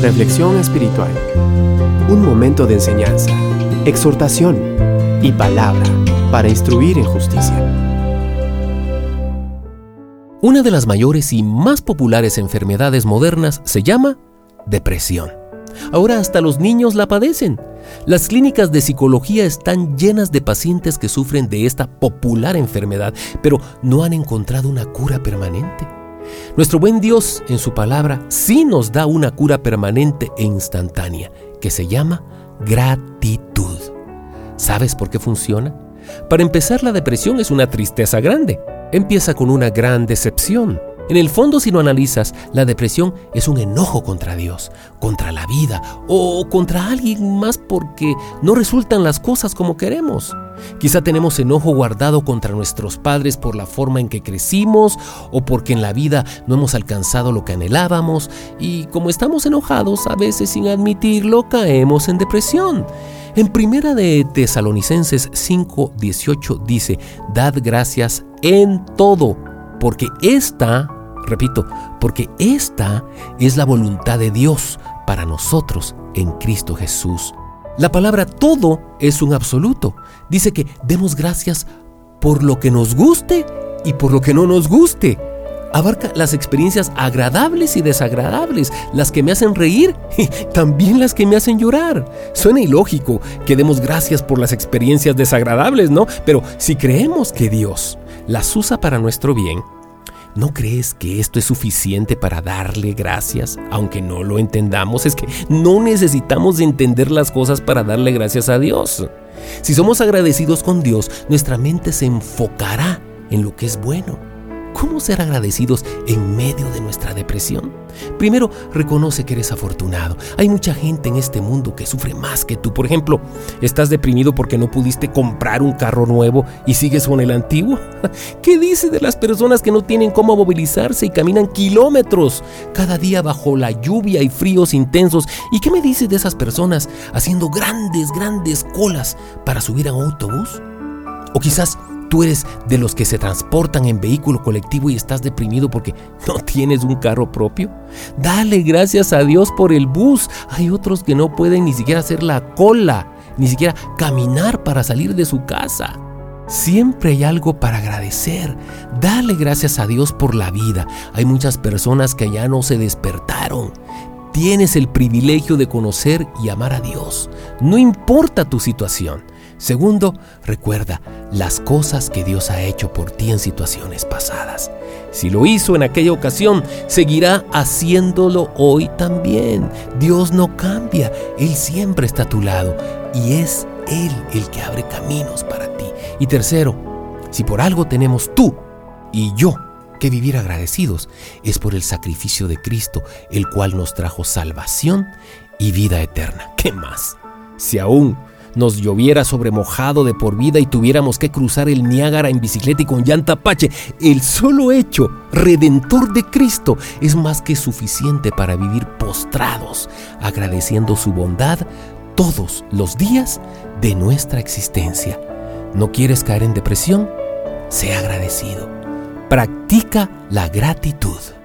Reflexión espiritual. Un momento de enseñanza, exhortación y palabra para instruir en justicia. Una de las mayores y más populares enfermedades modernas se llama depresión. Ahora hasta los niños la padecen. Las clínicas de psicología están llenas de pacientes que sufren de esta popular enfermedad, pero no han encontrado una cura permanente. Nuestro buen Dios en su palabra sí nos da una cura permanente e instantánea, que se llama gratitud. ¿Sabes por qué funciona? Para empezar, la depresión es una tristeza grande. Empieza con una gran decepción. En el fondo, si lo analizas, la depresión es un enojo contra Dios, contra la vida o contra alguien más porque no resultan las cosas como queremos. Quizá tenemos enojo guardado contra nuestros padres por la forma en que crecimos o porque en la vida no hemos alcanzado lo que anhelábamos y como estamos enojados, a veces sin admitirlo, caemos en depresión. En primera de Tesalonicenses 5:18 dice, "Dad gracias en todo, porque esta Repito, porque esta es la voluntad de Dios para nosotros en Cristo Jesús. La palabra todo es un absoluto. Dice que demos gracias por lo que nos guste y por lo que no nos guste. Abarca las experiencias agradables y desagradables, las que me hacen reír y también las que me hacen llorar. Suena ilógico que demos gracias por las experiencias desagradables, ¿no? Pero si creemos que Dios las usa para nuestro bien, ¿No crees que esto es suficiente para darle gracias? Aunque no lo entendamos, es que no necesitamos entender las cosas para darle gracias a Dios. Si somos agradecidos con Dios, nuestra mente se enfocará en lo que es bueno ¿Cómo ser agradecidos en medio de nuestra depresión? Primero, reconoce que eres afortunado. Hay mucha gente en este mundo que sufre más que tú. Por ejemplo, ¿estás deprimido porque no pudiste comprar un carro nuevo y sigues con el antiguo? ¿Qué dice de las personas que no tienen cómo movilizarse y caminan kilómetros cada día bajo la lluvia y fríos intensos? ¿Y qué me dice de esas personas haciendo grandes, grandes colas para subir a un autobús? O quizás Tú eres de los que se transportan en vehículo colectivo y estás deprimido porque no tienes un carro propio. Dale gracias a Dios por el bus. Hay otros que no pueden ni siquiera hacer la cola, ni siquiera caminar para salir de su casa. Siempre hay algo para agradecer. Dale gracias a Dios por la vida. Hay muchas personas que ya no se despertaron. Tienes el privilegio de conocer y amar a Dios. No importa tu situación. Segundo, recuerda las cosas que Dios ha hecho por ti en situaciones pasadas. Si lo hizo en aquella ocasión, seguirá haciéndolo hoy también. Dios no cambia, Él siempre está a tu lado y es Él el que abre caminos para ti. Y tercero, si por algo tenemos tú y yo que vivir agradecidos, es por el sacrificio de Cristo, el cual nos trajo salvación y vida eterna. ¿Qué más? Si aún nos lloviera sobre mojado de por vida y tuviéramos que cruzar el Niágara en bicicleta y con llanta Apache, el solo hecho redentor de Cristo es más que suficiente para vivir postrados, agradeciendo su bondad todos los días de nuestra existencia. ¿No quieres caer en depresión? Sea agradecido. Practica la gratitud.